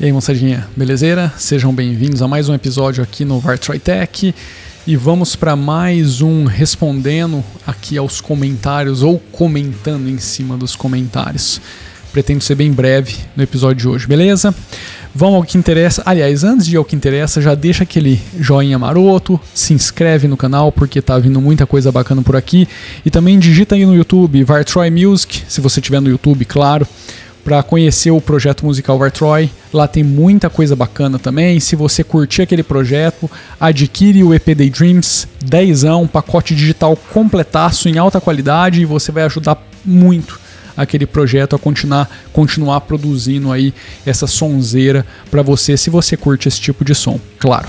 E aí, moçadinha, belezeira? Sejam bem-vindos a mais um episódio aqui no Vartroy Tech. E vamos para mais um respondendo aqui aos comentários ou comentando em cima dos comentários. Pretendo ser bem breve no episódio de hoje, beleza? Vamos ao que interessa. Aliás, antes de ir ao que interessa, já deixa aquele joinha maroto, se inscreve no canal porque tá vindo muita coisa bacana por aqui. E também digita aí no YouTube Vartroy Music, se você tiver no YouTube, claro para conhecer o projeto musical Vartroy. Lá tem muita coisa bacana também. Se você curtir aquele projeto, adquire o EP Daydreams 10, um pacote digital completaço em alta qualidade e você vai ajudar muito aquele projeto a continuar, continuar produzindo aí essa sonzeira para você, se você curte esse tipo de som, claro.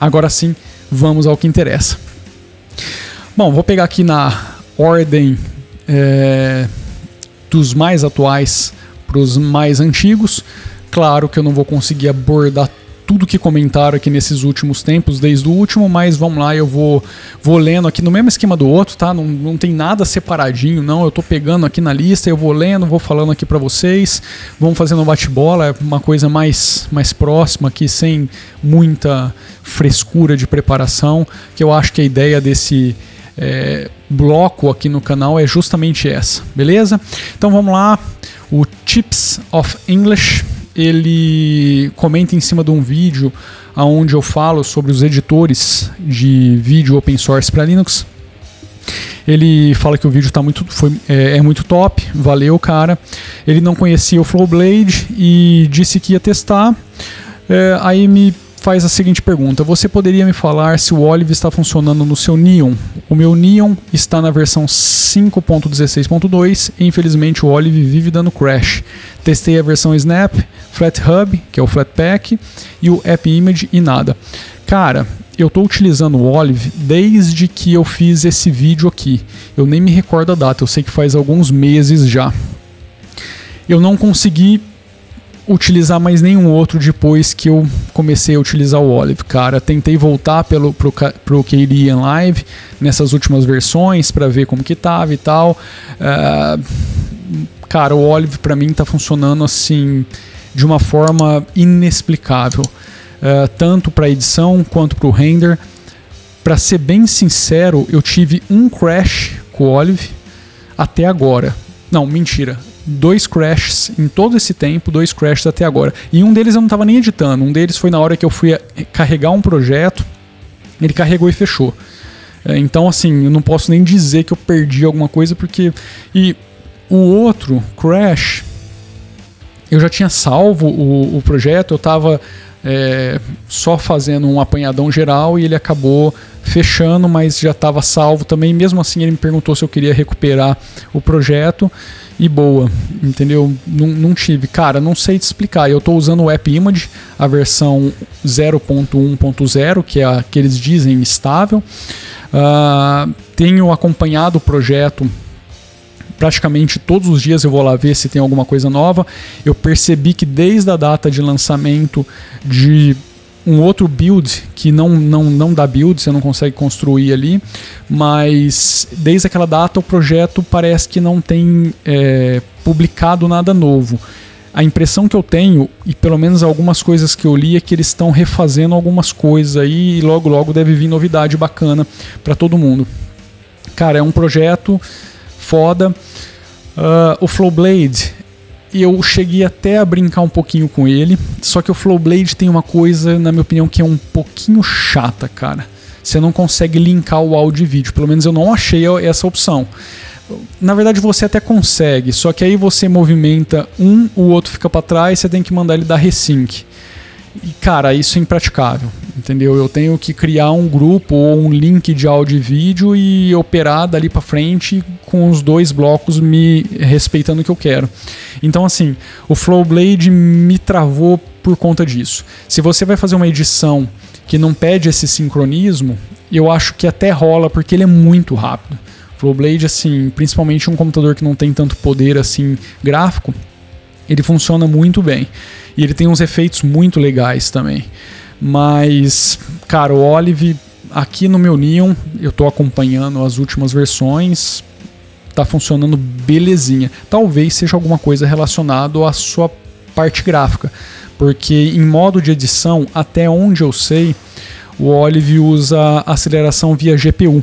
Agora sim, vamos ao que interessa. Bom, vou pegar aqui na ordem é, dos mais atuais para os mais antigos. Claro que eu não vou conseguir abordar tudo que comentaram aqui nesses últimos tempos, desde o último, mas vamos lá, eu vou, vou lendo aqui no mesmo esquema do outro, tá? Não, não tem nada separadinho, não. Eu tô pegando aqui na lista, eu vou lendo, vou falando aqui para vocês. Vamos fazendo um bate-bola, é uma coisa mais, mais próxima aqui, sem muita frescura de preparação, que eu acho que a ideia desse. É, bloco aqui no canal é justamente essa, beleza? Então vamos lá, o Tips of English, ele comenta em cima de um vídeo onde eu falo sobre os editores de vídeo open source para Linux. Ele fala que o vídeo tá muito, foi, é, é, muito top, valeu, cara. Ele não conhecia o Flowblade e disse que ia testar. É, aí me faz a seguinte pergunta: Você poderia me falar se o Olive está funcionando no seu Neon? O meu Neon está na versão 5.16.2 e infelizmente o Olive vive dando crash. Testei a versão Snap, FlatHub, que é o Flatpak, e o App Image e nada. Cara, eu estou utilizando o Olive desde que eu fiz esse vídeo aqui. Eu nem me recordo a data, eu sei que faz alguns meses já. Eu não consegui utilizar mais nenhum outro depois que eu comecei a utilizar o Olive, cara. Tentei voltar pelo pro, pro KDE Live nessas últimas versões para ver como que tava e tal. Uh, cara, o Olive para mim tá funcionando assim de uma forma inexplicável, uh, tanto para edição quanto para o render. Para ser bem sincero, eu tive um crash com o Olive até agora. Não, mentira dois crashes em todo esse tempo, dois crashes até agora. E um deles eu não estava nem editando, um deles foi na hora que eu fui carregar um projeto, ele carregou e fechou. É, então, assim, eu não posso nem dizer que eu perdi alguma coisa, porque. E o outro, Crash, eu já tinha salvo o, o projeto, eu estava é, só fazendo um apanhadão geral e ele acabou fechando, mas já estava salvo também. Mesmo assim, ele me perguntou se eu queria recuperar o projeto e boa, entendeu? Não, não tive. Cara, não sei te explicar. Eu estou usando o App Image, a versão 0.1.0, que é a que eles dizem estável. Uh, tenho acompanhado o projeto praticamente todos os dias eu vou lá ver se tem alguma coisa nova. Eu percebi que desde a data de lançamento de um outro build que não, não, não dá build, você não consegue construir ali, mas desde aquela data o projeto parece que não tem é, publicado nada novo. A impressão que eu tenho, e pelo menos algumas coisas que eu li, é que eles estão refazendo algumas coisas aí e logo logo deve vir novidade bacana para todo mundo. Cara, é um projeto foda. Uh, o Flowblade eu cheguei até a brincar um pouquinho com ele. Só que o Flowblade tem uma coisa, na minha opinião, que é um pouquinho chata, cara. Você não consegue linkar o áudio e vídeo. Pelo menos eu não achei essa opção. Na verdade você até consegue, só que aí você movimenta um, o outro fica para trás, você tem que mandar ele dar resync. E cara, isso é impraticável, entendeu? Eu tenho que criar um grupo ou um link de áudio e vídeo e operar dali para frente com os dois blocos me respeitando o que eu quero. Então assim, o Flowblade me travou por conta disso. Se você vai fazer uma edição que não pede esse sincronismo, eu acho que até rola porque ele é muito rápido. Flowblade assim, principalmente um computador que não tem tanto poder assim gráfico, ele funciona muito bem. E ele tem uns efeitos muito legais também. Mas, cara, o Olive, aqui no meu Neon, eu estou acompanhando as últimas versões, tá funcionando belezinha. Talvez seja alguma coisa relacionada à sua parte gráfica. porque em modo de edição, até onde eu sei, o Olive usa aceleração via GPU.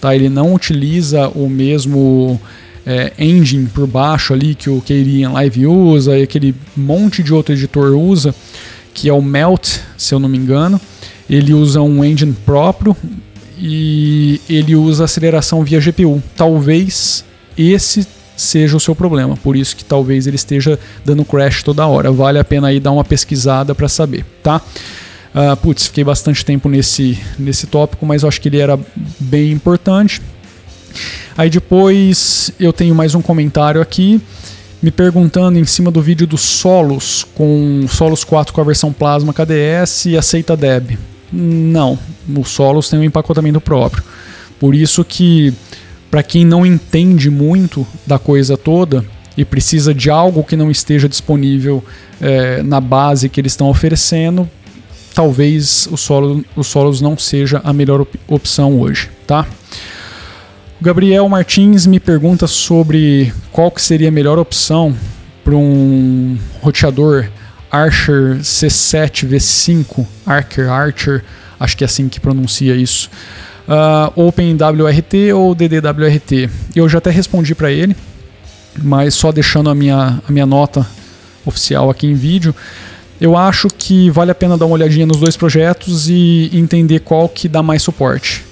Tá? Ele não utiliza o mesmo é, engine por baixo ali que o Keyrian Live usa e aquele monte de outro editor usa, que é o Melt, se eu não me engano. Ele usa um engine próprio e ele usa aceleração via GPU. Talvez esse seja o seu problema, por isso que talvez ele esteja dando crash toda hora. Vale a pena aí dar uma pesquisada para saber, tá? Uh, putz, fiquei bastante tempo nesse, nesse tópico, mas eu acho que ele era bem importante. Aí depois eu tenho mais um comentário aqui me perguntando em cima do vídeo dos Solos com Solos 4 com a versão Plasma KDS e aceita Deb. Não, o Solos tem um empacotamento próprio. Por isso que para quem não entende muito da coisa toda e precisa de algo que não esteja disponível é, na base que eles estão oferecendo, talvez o solo, os solos não seja a melhor op opção hoje, tá? O Gabriel Martins me pergunta sobre qual que seria a melhor opção para um roteador Archer C7 V5, Archer Archer, acho que é assim que pronuncia isso. Uh, OpenWRT ou DDWRT? Eu já até respondi para ele, mas só deixando a minha, a minha nota oficial aqui em vídeo. Eu acho que vale a pena dar uma olhadinha nos dois projetos e entender qual que dá mais suporte.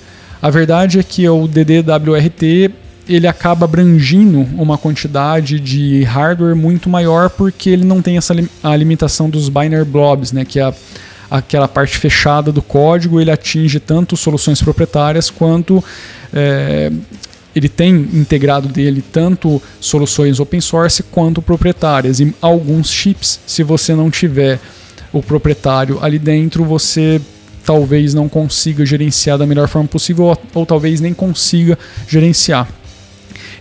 A verdade é que o DDWRT ele acaba abrangindo uma quantidade de hardware muito maior porque ele não tem essa a limitação dos binary blobs, né, que é a, aquela parte fechada do código, ele atinge tanto soluções proprietárias quanto é, ele tem integrado dele tanto soluções open source quanto proprietárias. E alguns chips, se você não tiver o proprietário ali dentro, você talvez não consiga gerenciar da melhor forma possível ou, ou talvez nem consiga gerenciar.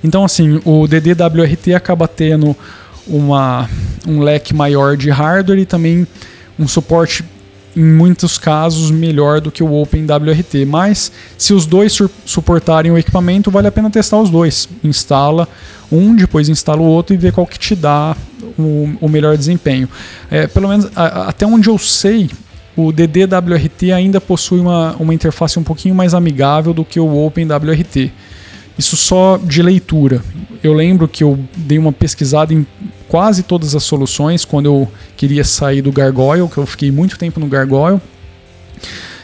Então, assim, o DDWRT acaba tendo uma, um leque maior de hardware e também um suporte em muitos casos melhor do que o OpenWRT. Mas se os dois su suportarem o equipamento, vale a pena testar os dois. Instala um, depois instala o outro e vê qual que te dá o, o melhor desempenho. É, pelo menos a, até onde eu sei, o DDWRT ainda possui uma, uma interface um pouquinho mais amigável do que o OpenWRT. Isso só de leitura. Eu lembro que eu dei uma pesquisada em quase todas as soluções quando eu queria sair do Gargoyle, que eu fiquei muito tempo no Gargoyle.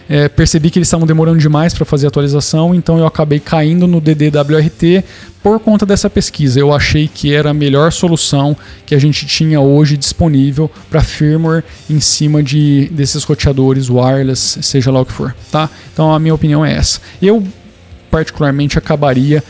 É, percebi que eles estavam demorando demais para fazer a atualização, então eu acabei caindo no DDWRT por conta dessa pesquisa. Eu achei que era a melhor solução que a gente tinha hoje disponível para firmware em cima de desses roteadores wireless, seja lá o que for, tá? Então a minha opinião é essa. Eu particularmente acabaria,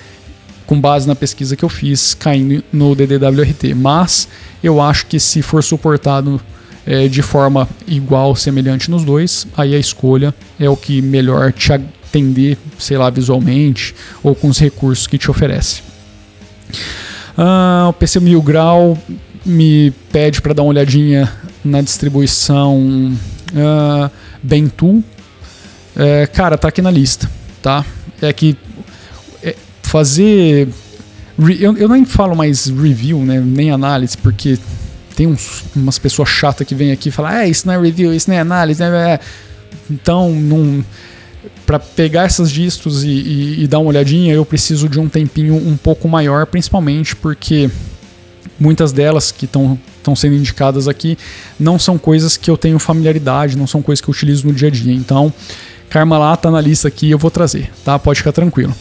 com base na pesquisa que eu fiz, caindo no DDWRT. Mas eu acho que se for suportado é, de forma igual, semelhante nos dois, aí a escolha é o que melhor te atender, sei lá, visualmente ou com os recursos que te oferece. Ah, o PC Mil Grau me pede para dar uma olhadinha na distribuição uh, Bentool. É, cara, tá aqui na lista, tá? é que é, fazer. Eu, eu nem falo mais review, né, nem análise, porque tem uns, umas pessoas chatas que vêm aqui e falam: é, isso não é review, isso não é análise, né? É. Então, não para pegar essas distros e, e, e, dar uma olhadinha, eu preciso de um tempinho um pouco maior, principalmente porque muitas delas que estão sendo indicadas aqui não são coisas que eu tenho familiaridade, não são coisas que eu utilizo no dia a dia. Então, Karma tá na lista aqui, eu vou trazer, tá? Pode ficar tranquilo.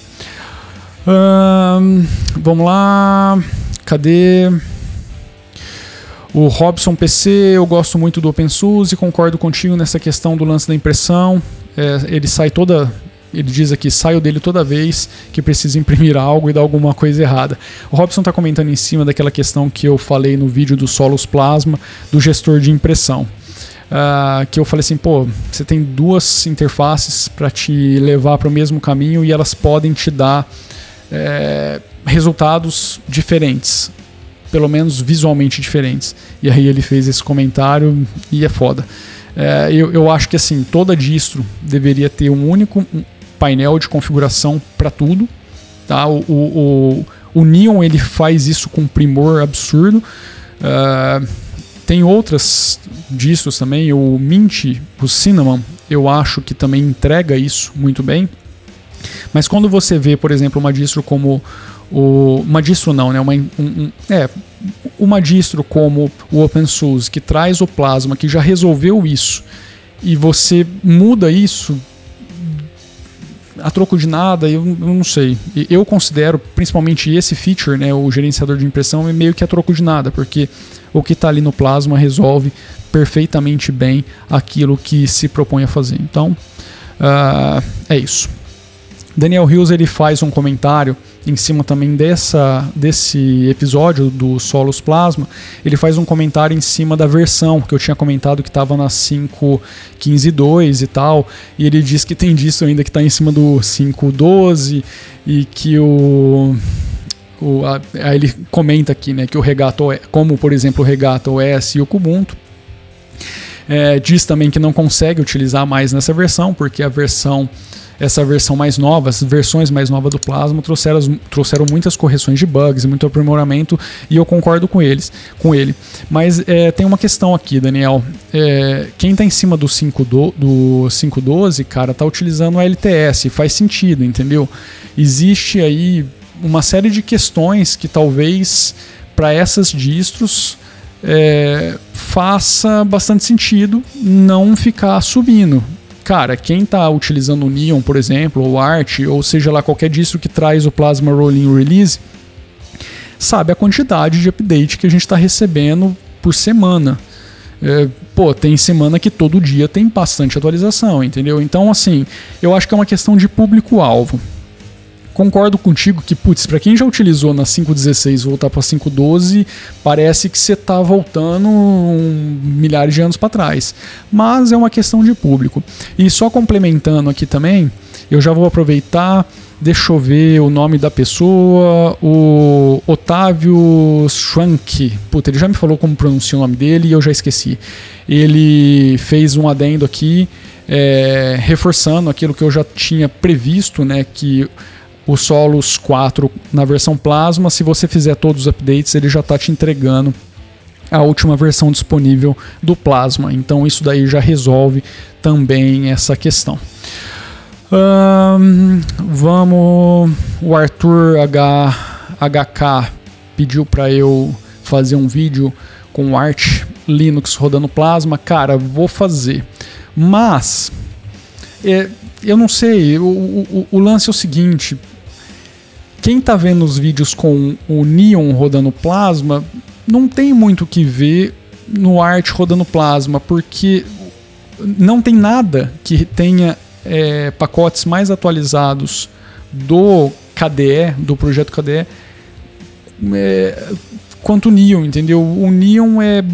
vamos lá. Cadê? O Robson PC, eu gosto muito do OpenSUSE, concordo contigo nessa questão do lance da impressão. É, ele sai toda. Ele diz aqui, saio dele toda vez que precisa imprimir algo e dar alguma coisa errada. O Robson está comentando em cima daquela questão que eu falei no vídeo do Solos Plasma, do gestor de impressão. Uh, que eu falei assim, pô, você tem duas interfaces para te levar para o mesmo caminho e elas podem te dar é, resultados diferentes, pelo menos visualmente diferentes. E aí ele fez esse comentário e é foda. É, eu, eu acho que assim, toda distro deveria ter um único painel de configuração para tudo. Tá? O, o, o, o Neon ele faz isso com primor absurdo. Uh, tem outras distros também, o Mint, o Cinnamon, eu acho que também entrega isso muito bem. Mas quando você vê, por exemplo, uma distro como o, uma distro não, né? Uma, um, um, é, uma distro como o OpenSUSE, que traz o Plasma, que já resolveu isso, e você muda isso a troco de nada, eu, eu não sei. Eu considero, principalmente esse feature, né, o gerenciador de impressão, é meio que a troco de nada, porque o que está ali no Plasma resolve perfeitamente bem aquilo que se propõe a fazer. Então, uh, é isso. Daniel Hills ele faz um comentário em cima também dessa, desse episódio do Solos Plasma. Ele faz um comentário em cima da versão que eu tinha comentado que estava na 5.15.2 e tal. E ele diz que tem disso ainda que está em cima do 5.12 e que o o, a, aí ele comenta aqui né, que o Regato, como por exemplo o Regato OS e o Kubuntu, é, diz também que não consegue utilizar mais nessa versão, porque a versão essa versão mais nova, as versões mais novas do Plasma trouxeram, trouxeram muitas correções de bugs, muito aprimoramento e eu concordo com eles, com ele. Mas é, tem uma questão aqui, Daniel. É, quem está em cima do 5.12, do 512, cara, tá utilizando a LTS, faz sentido, entendeu? Existe aí uma série de questões que talvez para essas distros é, faça bastante sentido não ficar subindo cara, quem está utilizando o Neon, por exemplo, ou Art, ou seja lá qualquer distro que traz o Plasma Rolling Release, sabe a quantidade de update que a gente está recebendo por semana. É, pô, tem semana que todo dia tem bastante atualização, entendeu? Então, assim, eu acho que é uma questão de público-alvo concordo contigo que, putz, para quem já utilizou na 5.16 voltar para 5.12, parece que você tá voltando um, milhares de anos para trás. Mas é uma questão de público. E só complementando aqui também, eu já vou aproveitar. Deixa eu ver o nome da pessoa. O Otávio Schwank. Puta, ele já me falou como pronuncia o nome dele e eu já esqueci. Ele fez um adendo aqui, é, reforçando aquilo que eu já tinha previsto, né? Que o Solos 4 na versão Plasma, se você fizer todos os updates, ele já está te entregando a última versão disponível do Plasma. Então isso daí já resolve também essa questão. Vamos. O Arthur H, HK pediu para eu fazer um vídeo com Arch Linux rodando Plasma. Cara, vou fazer. Mas é, eu não sei. O, o, o lance é o seguinte: quem tá vendo os vídeos com o Neon rodando plasma, não tem muito o que ver no Art rodando plasma, porque não tem nada que tenha é, pacotes mais atualizados do KDE, do projeto KDE, é, quanto o Neon, entendeu? O Neon é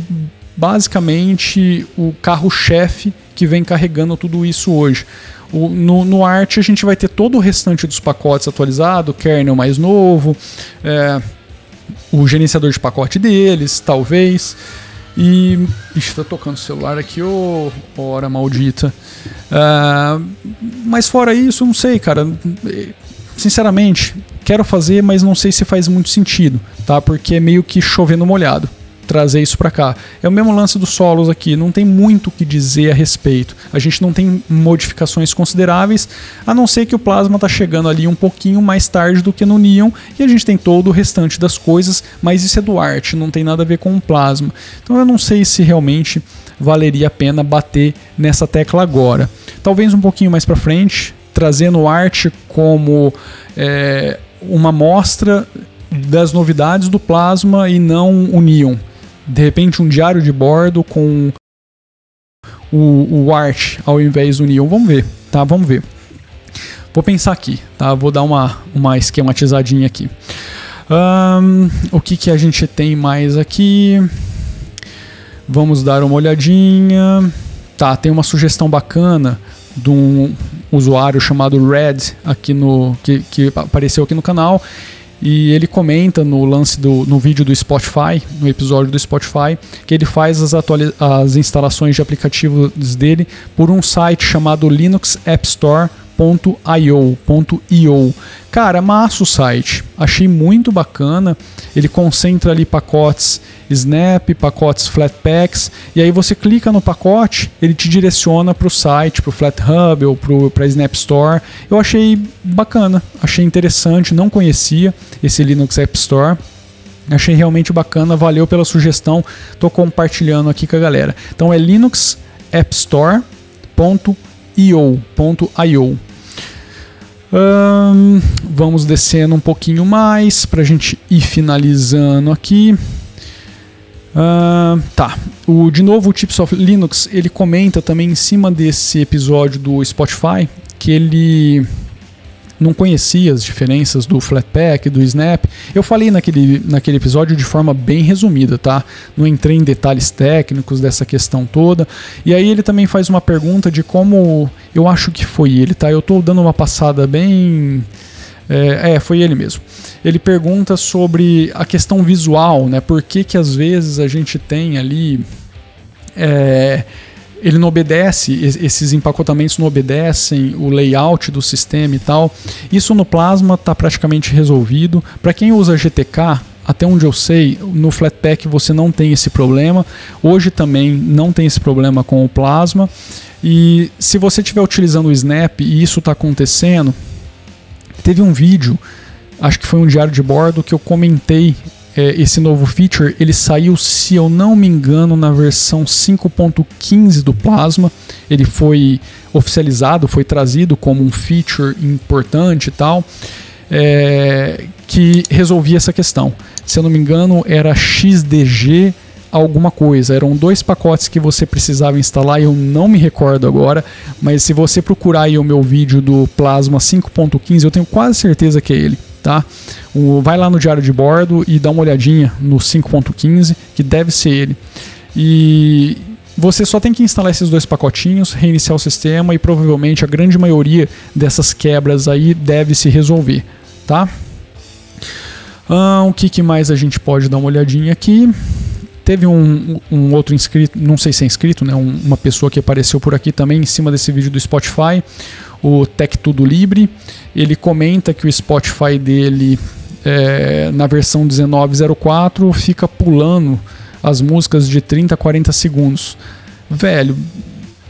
basicamente o carro-chefe que vem carregando tudo isso hoje. O, no, no Art a gente vai ter todo o restante dos pacotes atualizado, kernel mais novo, é, o gerenciador de pacote deles, talvez. E. Ixi, tá tocando o celular aqui, ô oh, hora maldita. Uh, mas fora isso, não sei, cara. Sinceramente, quero fazer, mas não sei se faz muito sentido, tá? Porque é meio que chovendo molhado trazer isso para cá. É o mesmo lance dos solos aqui, não tem muito o que dizer a respeito. A gente não tem modificações consideráveis, a não ser que o plasma está chegando ali um pouquinho mais tarde do que no Neon, e a gente tem todo o restante das coisas, mas isso é do arte, não tem nada a ver com o plasma. Então eu não sei se realmente valeria a pena bater nessa tecla agora. Talvez um pouquinho mais para frente, trazendo arte como é, uma mostra das novidades do plasma e não o Neon de repente um diário de bordo com o, o art ao invés do neon. Vamos ver, tá? Vamos ver. Vou pensar aqui, tá? Vou dar uma, uma esquematizadinha aqui. Um, o que, que a gente tem mais aqui? Vamos dar uma olhadinha. Tá, tem uma sugestão bacana de um usuário chamado Red aqui no que, que apareceu aqui no canal e ele comenta no lance do no vídeo do Spotify, no episódio do Spotify, que ele faz as, as instalações de aplicativos dele por um site chamado linuxappstore.com .io. Cara, massa o site. Achei muito bacana. Ele concentra ali pacotes Snap, pacotes Flatpaks, e aí você clica no pacote, ele te direciona para o site, para o FlatHub ou para a Snap Store. Eu achei bacana, achei interessante, não conhecia esse Linux App Store. Achei realmente bacana, valeu pela sugestão. Tô compartilhando aqui com a galera. Então é linuxappstore.io.io. Vamos descendo um pouquinho mais para a gente ir finalizando aqui. Uh, tá. O, de novo, o Tips of Linux ele comenta também em cima desse episódio do Spotify que ele não conhecia as diferenças do Flatpak, do Snap. Eu falei naquele, naquele episódio de forma bem resumida, tá? Não entrei em detalhes técnicos dessa questão toda. E aí ele também faz uma pergunta de como eu acho que foi ele, tá? Eu estou dando uma passada bem. É, é, foi ele mesmo ele pergunta sobre a questão visual, né? Por que, que às vezes a gente tem ali. É, ele não obedece, esses empacotamentos não obedecem o layout do sistema e tal. Isso no Plasma está praticamente resolvido. Para quem usa GTK, até onde eu sei, no Flatpak você não tem esse problema. Hoje também não tem esse problema com o Plasma. E se você estiver utilizando o Snap e isso está acontecendo, teve um vídeo acho que foi um diário de bordo que eu comentei é, esse novo feature. Ele saiu, se eu não me engano, na versão 5.15 do Plasma. Ele foi oficializado, foi trazido como um feature importante e tal, é, que resolvia essa questão. Se eu não me engano, era XDG alguma coisa. Eram dois pacotes que você precisava instalar, eu não me recordo agora, mas se você procurar aí o meu vídeo do Plasma 5.15, eu tenho quase certeza que é ele tá? O, vai lá no diário de bordo e dá uma olhadinha no 5.15, que deve ser ele. E você só tem que instalar esses dois pacotinhos, reiniciar o sistema e provavelmente a grande maioria dessas quebras aí deve se resolver, tá? Ah, o que, que mais a gente pode dar uma olhadinha aqui? Teve um, um outro inscrito, não sei se é inscrito, né? Um, uma pessoa que apareceu por aqui também em cima desse vídeo do Spotify, o Tech Tudo Libre. Ele comenta que o Spotify dele, é, na versão 1904, fica pulando as músicas de 30 a 40 segundos. Velho,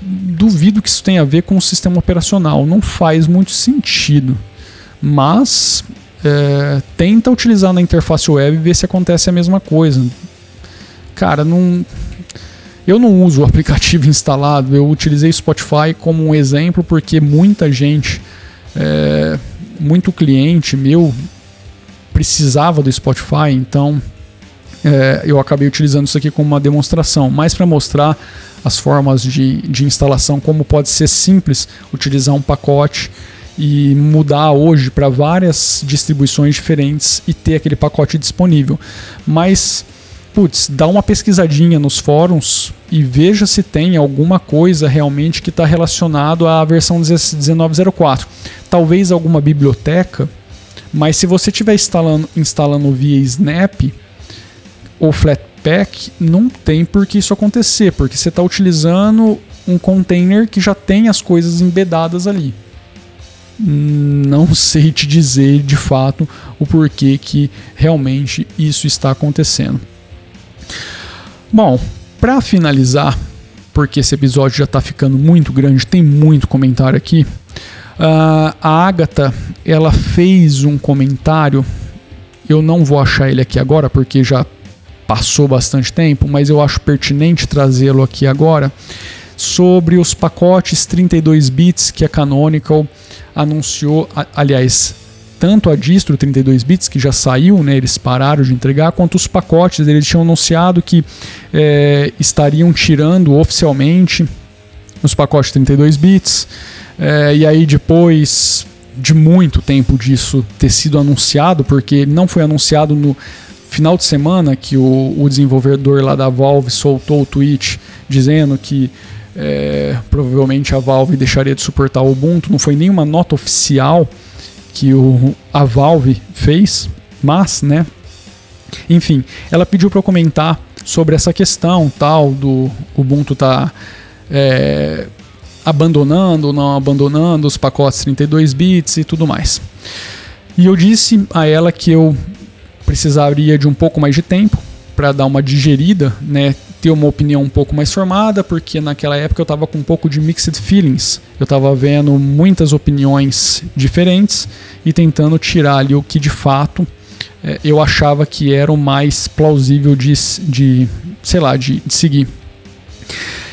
duvido que isso tenha a ver com o sistema operacional. Não faz muito sentido. Mas é, tenta utilizar na interface web e ver se acontece a mesma coisa. Cara, não eu não uso o aplicativo instalado, eu utilizei Spotify como um exemplo porque muita gente, é, muito cliente meu precisava do Spotify, então é, eu acabei utilizando isso aqui como uma demonstração, mais para mostrar as formas de, de instalação, como pode ser simples utilizar um pacote e mudar hoje para várias distribuições diferentes e ter aquele pacote disponível. Mas putz, dá uma pesquisadinha nos fóruns e veja se tem alguma coisa realmente que está relacionado à versão 1904. Talvez alguma biblioteca, mas se você estiver instalando, instalando via Snap ou Flatpak, não tem por que isso acontecer, porque você está utilizando um container que já tem as coisas embedadas ali. Não sei te dizer de fato o porquê que realmente isso está acontecendo. Bom, para finalizar, porque esse episódio já está ficando muito grande, tem muito comentário aqui. Uh, a Agatha, ela fez um comentário. Eu não vou achar ele aqui agora porque já passou bastante tempo, mas eu acho pertinente trazê-lo aqui agora sobre os pacotes 32 bits que a Canonical anunciou, aliás, tanto a distro 32 bits que já saiu, né, eles pararam de entregar, quanto os pacotes. Eles tinham anunciado que é, estariam tirando oficialmente os pacotes 32 bits. É, e aí depois de muito tempo disso ter sido anunciado, porque não foi anunciado no final de semana que o, o desenvolvedor lá da Valve soltou o tweet dizendo que é, provavelmente a Valve deixaria de suportar o Ubuntu, não foi nenhuma nota oficial que o, a Valve fez, mas, né? Enfim, ela pediu para eu comentar sobre essa questão tal do Ubuntu tá é, abandonando ou não abandonando os pacotes 32 bits e tudo mais. E eu disse a ela que eu precisaria de um pouco mais de tempo para dar uma digerida, né, ter uma opinião um pouco mais formada, porque naquela época eu estava com um pouco de mixed feelings. Eu estava vendo muitas opiniões diferentes e tentando tirar ali o que de fato é, eu achava que era o mais plausível de, de sei lá, de, de seguir.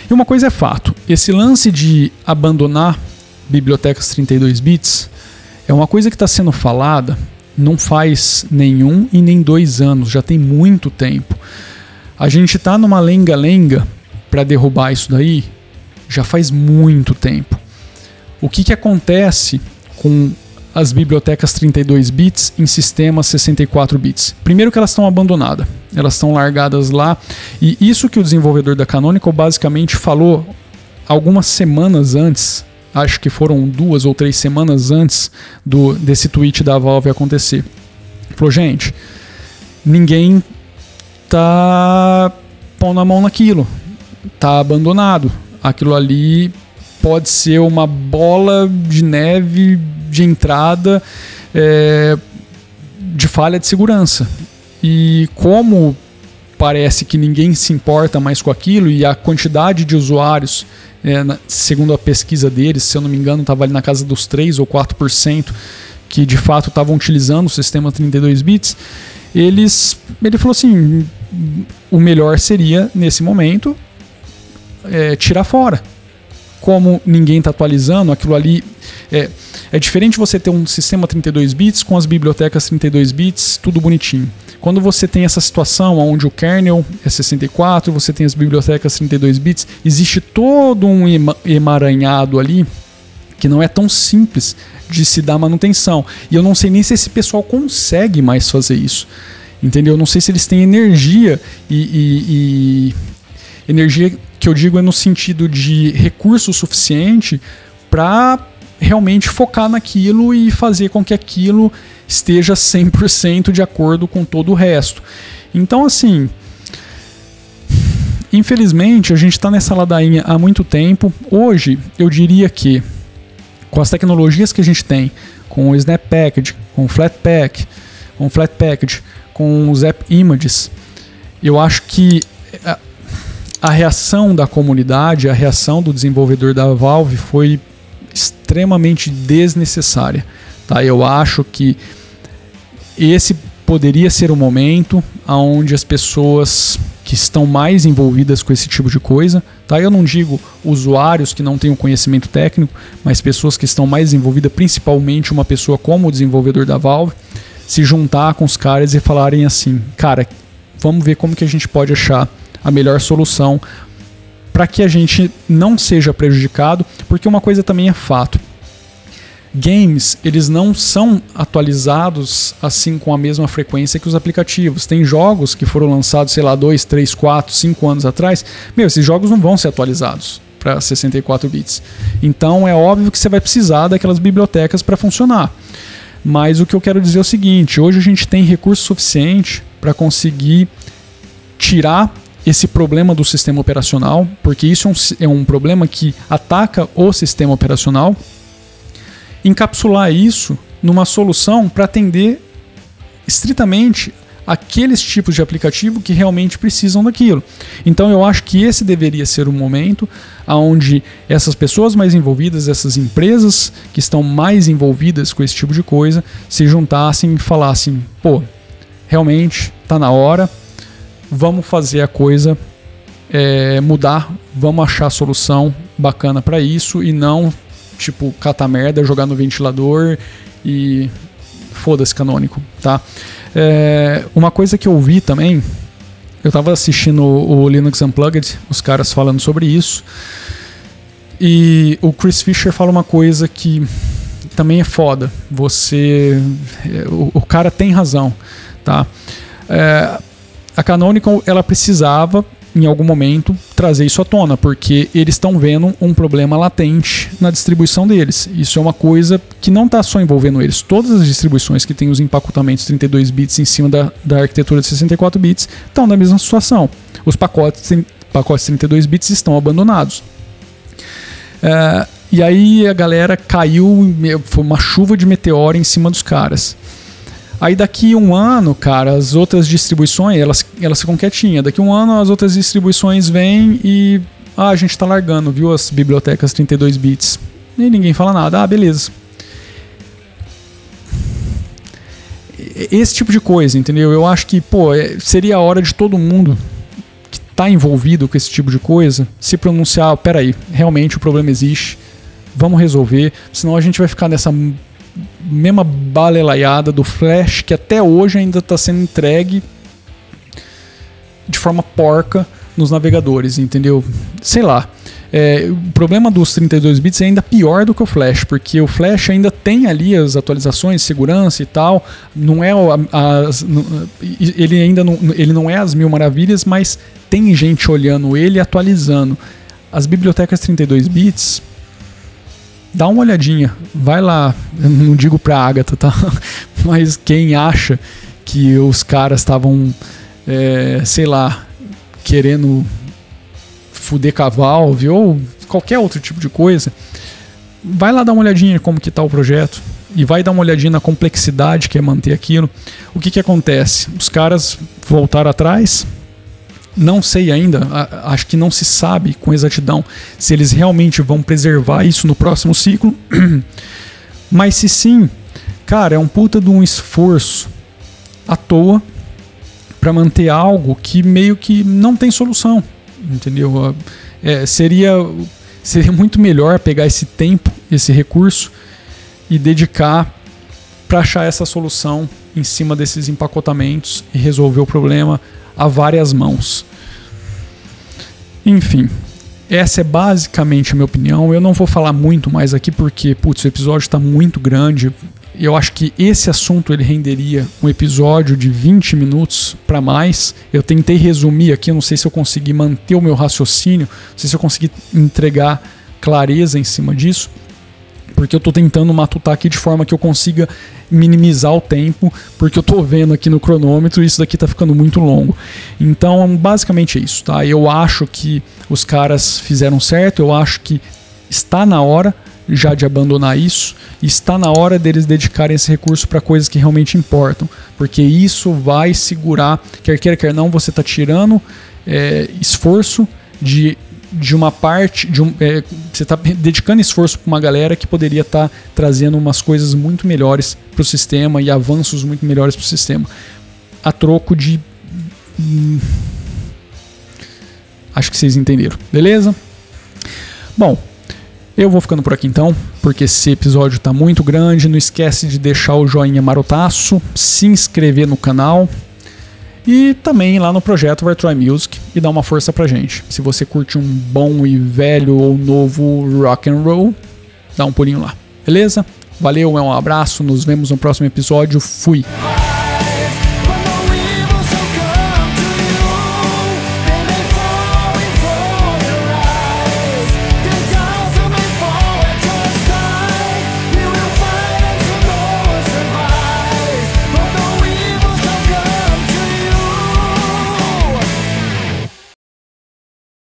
E uma coisa é fato: esse lance de abandonar bibliotecas 32 bits é uma coisa que está sendo falada não faz nenhum e nem dois anos, já tem muito tempo. A gente está numa lenga-lenga para derrubar isso daí já faz muito tempo. O que, que acontece com as bibliotecas 32 bits em sistemas 64 bits? Primeiro que elas estão abandonadas, elas estão largadas lá e isso que o desenvolvedor da Canonical basicamente falou algumas semanas antes acho que foram duas ou três semanas antes do desse tweet da Valve acontecer. Falou, gente, ninguém tá pondo a mão naquilo, tá abandonado. Aquilo ali pode ser uma bola de neve de entrada é, de falha de segurança. E como parece que ninguém se importa mais com aquilo e a quantidade de usuários é, na, segundo a pesquisa deles, se eu não me engano, estava ali na casa dos 3 ou 4% que de fato estavam utilizando o sistema 32 bits. Eles, ele falou assim: o melhor seria, nesse momento, é, tirar fora. Como ninguém está atualizando, aquilo ali. É, é diferente você ter um sistema 32 bits com as bibliotecas 32 bits, tudo bonitinho. Quando você tem essa situação onde o kernel é 64, você tem as bibliotecas 32 bits, existe todo um emaranhado ali que não é tão simples de se dar manutenção. E eu não sei nem se esse pessoal consegue mais fazer isso. Entendeu? Eu não sei se eles têm energia e, e, e energia que eu digo é no sentido de recurso suficiente para realmente focar naquilo e fazer com que aquilo esteja 100% de acordo com todo o resto. Então, assim, infelizmente a gente está nessa ladainha há muito tempo. Hoje, eu diria que com as tecnologias que a gente tem, com o Snap Package, com o Flatpak, com o Flatpackage, com os App Images, eu acho que a, a reação da comunidade, a reação do desenvolvedor da Valve foi extremamente desnecessária. Tá? Eu acho que esse poderia ser o momento onde as pessoas que estão mais envolvidas com esse tipo de coisa, tá? Eu não digo usuários que não têm o conhecimento técnico, mas pessoas que estão mais envolvidas, principalmente uma pessoa como o desenvolvedor da Valve, se juntar com os caras e falarem assim, cara, vamos ver como que a gente pode achar a melhor solução para que a gente não seja prejudicado, porque uma coisa também é fato games eles não são atualizados assim com a mesma frequência que os aplicativos. Tem jogos que foram lançados, sei lá, 2, 3, 4, 5 anos atrás. Meu, esses jogos não vão ser atualizados para 64 bits. Então é óbvio que você vai precisar daquelas bibliotecas para funcionar. Mas o que eu quero dizer é o seguinte: hoje a gente tem recurso suficiente para conseguir tirar esse problema do sistema operacional, porque isso é um, é um problema que ataca o sistema operacional encapsular isso numa solução para atender estritamente aqueles tipos de aplicativo que realmente precisam daquilo. Então eu acho que esse deveria ser o momento onde essas pessoas mais envolvidas, essas empresas que estão mais envolvidas com esse tipo de coisa, se juntassem e falassem: pô, realmente está na hora, vamos fazer a coisa é, mudar, vamos achar solução bacana para isso e não tipo, catar merda, jogar no ventilador e foda-se canônico, tá? É, uma coisa que eu vi também, eu tava assistindo o, Linux Unplugged, os caras falando sobre isso, e o Chris Fisher fala uma coisa que também é foda. Você. O, o cara tem razão, tá? É, a Canonical ela precisava em algum momento trazer isso à tona, porque eles estão vendo um problema latente na distribuição deles. Isso é uma coisa que não está só envolvendo eles. Todas as distribuições que têm os empacotamentos 32 bits em cima da, da arquitetura de 64 bits estão na mesma situação. Os pacotes, pacotes 32 bits estão abandonados. É, e aí a galera caiu, foi uma chuva de meteoro em cima dos caras. Aí daqui um ano, cara, as outras distribuições, elas, elas ficam quietinhas. Daqui um ano as outras distribuições vêm e. Ah, a gente tá largando, viu? As bibliotecas 32 bits. E ninguém fala nada. Ah, beleza. Esse tipo de coisa, entendeu? Eu acho que, pô, é, seria a hora de todo mundo que tá envolvido com esse tipo de coisa se pronunciar: peraí, realmente o problema existe, vamos resolver, senão a gente vai ficar nessa mesma balelaiada do Flash que até hoje ainda está sendo entregue de forma porca nos navegadores, entendeu? Sei lá. É, o problema dos 32 bits é ainda pior do que o Flash, porque o Flash ainda tem ali as atualizações, segurança e tal. Não é as, ele ainda não, ele não é as mil maravilhas, mas tem gente olhando ele e atualizando. As bibliotecas 32 bits dá uma olhadinha, vai lá, não digo pra Agatha, tá? Mas quem acha que os caras estavam, é, sei lá, querendo fuder cavalo, ou qualquer outro tipo de coisa, vai lá dar uma olhadinha como que tá o projeto e vai dar uma olhadinha na complexidade que é manter aquilo. O que que acontece? Os caras voltaram atrás, não sei ainda, acho que não se sabe com exatidão se eles realmente vão preservar isso no próximo ciclo. Mas se sim, cara, é um puta de um esforço à toa para manter algo que meio que não tem solução, entendeu? É, seria, seria muito melhor pegar esse tempo, esse recurso e dedicar para achar essa solução em cima desses empacotamentos e resolver o problema a várias mãos. Enfim, essa é basicamente a minha opinião. Eu não vou falar muito mais aqui porque, putz, o episódio está muito grande. Eu acho que esse assunto ele renderia um episódio de 20 minutos para mais. Eu tentei resumir aqui, não sei se eu consegui manter o meu raciocínio, não sei se eu consegui entregar clareza em cima disso porque eu estou tentando matutar aqui de forma que eu consiga minimizar o tempo, porque eu estou vendo aqui no cronômetro e isso daqui está ficando muito longo. Então, basicamente é isso, tá? Eu acho que os caras fizeram certo, eu acho que está na hora já de abandonar isso, está na hora deles dedicarem esse recurso para coisas que realmente importam, porque isso vai segurar, quer queira, quer não, você está tirando é, esforço de de uma parte, de um, é, você está dedicando esforço para uma galera que poderia estar tá trazendo umas coisas muito melhores para o sistema e avanços muito melhores para o sistema, a troco de. Hum, acho que vocês entenderam, beleza? Bom, eu vou ficando por aqui então, porque esse episódio está muito grande. Não esquece de deixar o joinha marotaço, se inscrever no canal e também lá no projeto Retro Music e dar uma força pra gente. Se você curte um bom e velho ou novo rock and roll, dá um pulinho lá. Beleza? Valeu, é um abraço, nos vemos no próximo episódio. Fui.